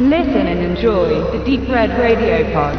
Listen and enjoy the Deep Red Radio Pod.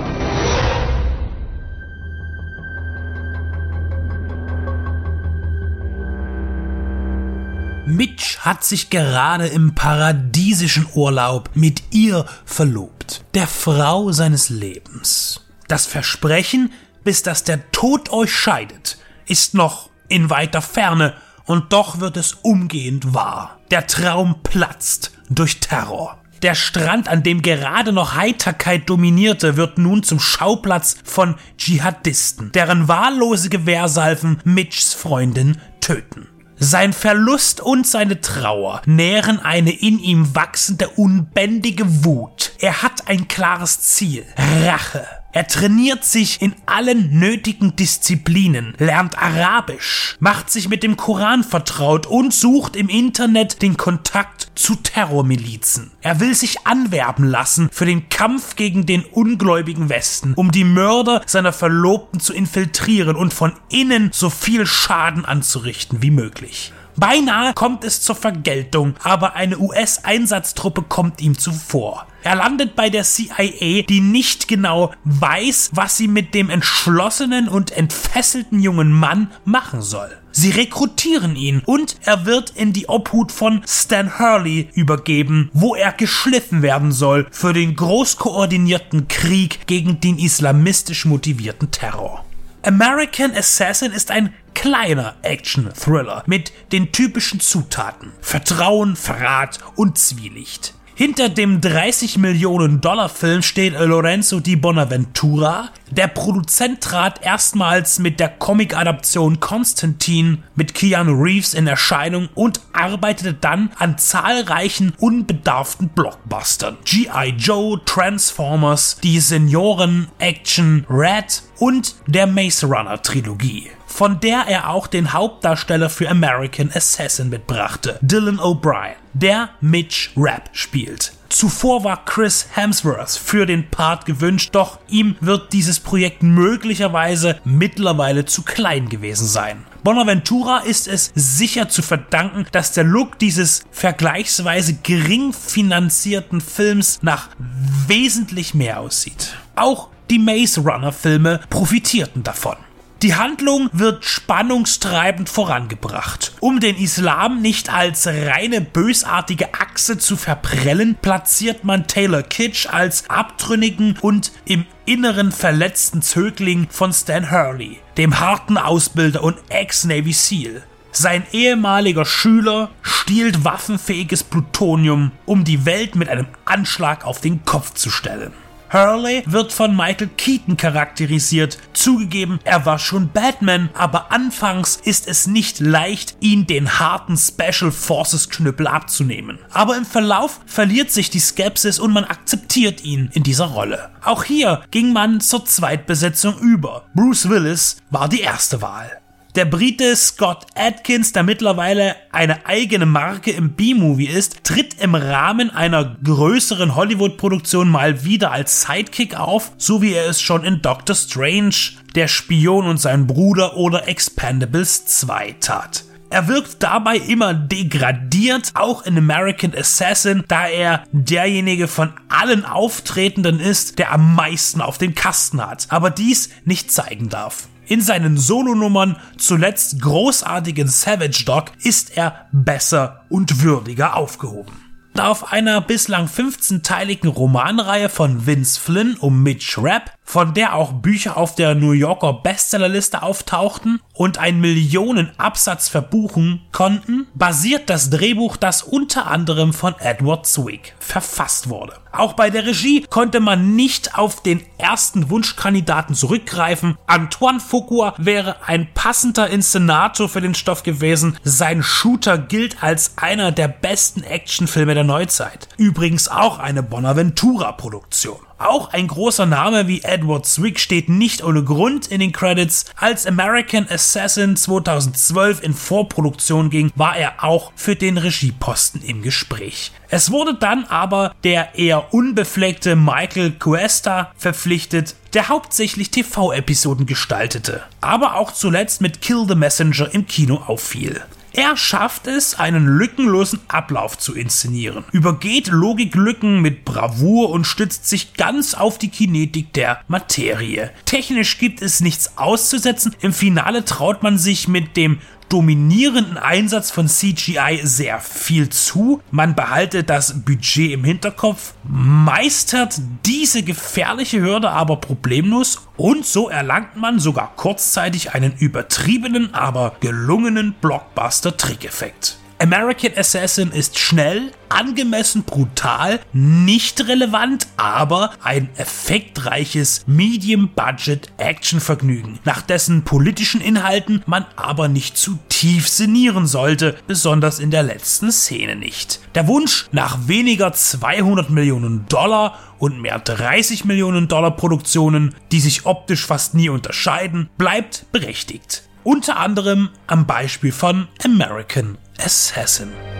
Mitch hat sich gerade im paradiesischen Urlaub mit ihr verlobt, der Frau seines Lebens. Das Versprechen, bis dass der Tod euch scheidet, ist noch in weiter Ferne, und doch wird es umgehend wahr. Der Traum platzt durch Terror. Der Strand, an dem gerade noch Heiterkeit dominierte, wird nun zum Schauplatz von Dschihadisten, deren wahllose Gewehrsalven Mitchs Freundin töten. Sein Verlust und seine Trauer nähren eine in ihm wachsende unbändige Wut. Er hat ein klares Ziel. Rache. Er trainiert sich in allen nötigen Disziplinen, lernt Arabisch, macht sich mit dem Koran vertraut und sucht im Internet den Kontakt zu Terrormilizen. Er will sich anwerben lassen für den Kampf gegen den ungläubigen Westen, um die Mörder seiner Verlobten zu infiltrieren und von innen so viel Schaden anzurichten wie möglich. Beinahe kommt es zur Vergeltung, aber eine US-Einsatztruppe kommt ihm zuvor. Er landet bei der CIA, die nicht genau weiß, was sie mit dem entschlossenen und entfesselten jungen Mann machen soll. Sie rekrutieren ihn und er wird in die Obhut von Stan Hurley übergeben, wo er geschliffen werden soll für den groß koordinierten Krieg gegen den islamistisch motivierten Terror. American Assassin ist ein kleiner Action-Thriller mit den typischen Zutaten Vertrauen, Verrat und Zwielicht. Hinter dem 30 Millionen Dollar Film steht Lorenzo di Bonaventura. Der Produzent trat erstmals mit der Comic-Adaption Constantine mit Keanu Reeves in Erscheinung und arbeitete dann an zahlreichen unbedarften Blockbustern. G.I. Joe, Transformers, die Senioren, Action, Red und der Maze Runner Trilogie von der er auch den Hauptdarsteller für American Assassin mitbrachte, Dylan O'Brien, der Mitch Rapp spielt. Zuvor war Chris Hemsworth für den Part gewünscht, doch ihm wird dieses Projekt möglicherweise mittlerweile zu klein gewesen sein. Bonaventura ist es sicher zu verdanken, dass der Look dieses vergleichsweise gering finanzierten Films nach wesentlich mehr aussieht. Auch die Maze Runner Filme profitierten davon. Die Handlung wird spannungstreibend vorangebracht. Um den Islam nicht als reine bösartige Achse zu verprellen, platziert man Taylor Kitsch als abtrünnigen und im Inneren verletzten Zögling von Stan Hurley, dem harten Ausbilder und Ex-Navy SEAL. Sein ehemaliger Schüler stiehlt waffenfähiges Plutonium, um die Welt mit einem Anschlag auf den Kopf zu stellen. Hurley wird von Michael Keaton charakterisiert. Zugegeben, er war schon Batman, aber anfangs ist es nicht leicht, ihn den harten Special Forces Knüppel abzunehmen. Aber im Verlauf verliert sich die Skepsis und man akzeptiert ihn in dieser Rolle. Auch hier ging man zur Zweitbesetzung über. Bruce Willis war die erste Wahl. Der Brite Scott Atkins, der mittlerweile eine eigene Marke im B-Movie ist, tritt im Rahmen einer größeren Hollywood-Produktion mal wieder als Sidekick auf, so wie er es schon in Doctor Strange, Der Spion und sein Bruder oder Expendables 2 tat. Er wirkt dabei immer degradiert, auch in American Assassin, da er derjenige von allen Auftretenden ist, der am meisten auf den Kasten hat, aber dies nicht zeigen darf. In seinen Solonummern, zuletzt großartigen Savage Dog, ist er besser und würdiger aufgehoben. Da auf einer bislang 15-teiligen Romanreihe von Vince Flynn um Mitch Rapp von der auch Bücher auf der New Yorker Bestsellerliste auftauchten und einen Millionenabsatz verbuchen konnten, basiert das Drehbuch, das unter anderem von Edward Zwick verfasst wurde. Auch bei der Regie konnte man nicht auf den ersten Wunschkandidaten zurückgreifen. Antoine Fuqua wäre ein passender Inszenator für den Stoff gewesen. Sein Shooter gilt als einer der besten Actionfilme der Neuzeit. Übrigens auch eine Bonaventura-Produktion. Auch ein großer Name wie Edward Zwick steht nicht ohne Grund in den Credits. Als American Assassin 2012 in Vorproduktion ging, war er auch für den Regieposten im Gespräch. Es wurde dann aber der eher unbefleckte Michael Cuesta verpflichtet, der hauptsächlich TV-Episoden gestaltete, aber auch zuletzt mit Kill the Messenger im Kino auffiel. Er schafft es, einen lückenlosen Ablauf zu inszenieren, übergeht Logiklücken mit Bravour und stützt sich ganz auf die Kinetik der Materie. Technisch gibt es nichts auszusetzen, im Finale traut man sich mit dem dominierenden Einsatz von CGI sehr viel zu. Man behalte das Budget im Hinterkopf, meistert diese gefährliche Hürde aber problemlos und so erlangt man sogar kurzzeitig einen übertriebenen, aber gelungenen Blockbuster-Trickeffekt. American Assassin ist schnell, angemessen brutal, nicht relevant, aber ein effektreiches Medium-Budget-Action-Vergnügen, nach dessen politischen Inhalten man aber nicht zu tief sinnieren sollte, besonders in der letzten Szene nicht. Der Wunsch nach weniger 200 Millionen Dollar und mehr 30 Millionen Dollar Produktionen, die sich optisch fast nie unterscheiden, bleibt berechtigt. Unter anderem am Beispiel von American Assassin.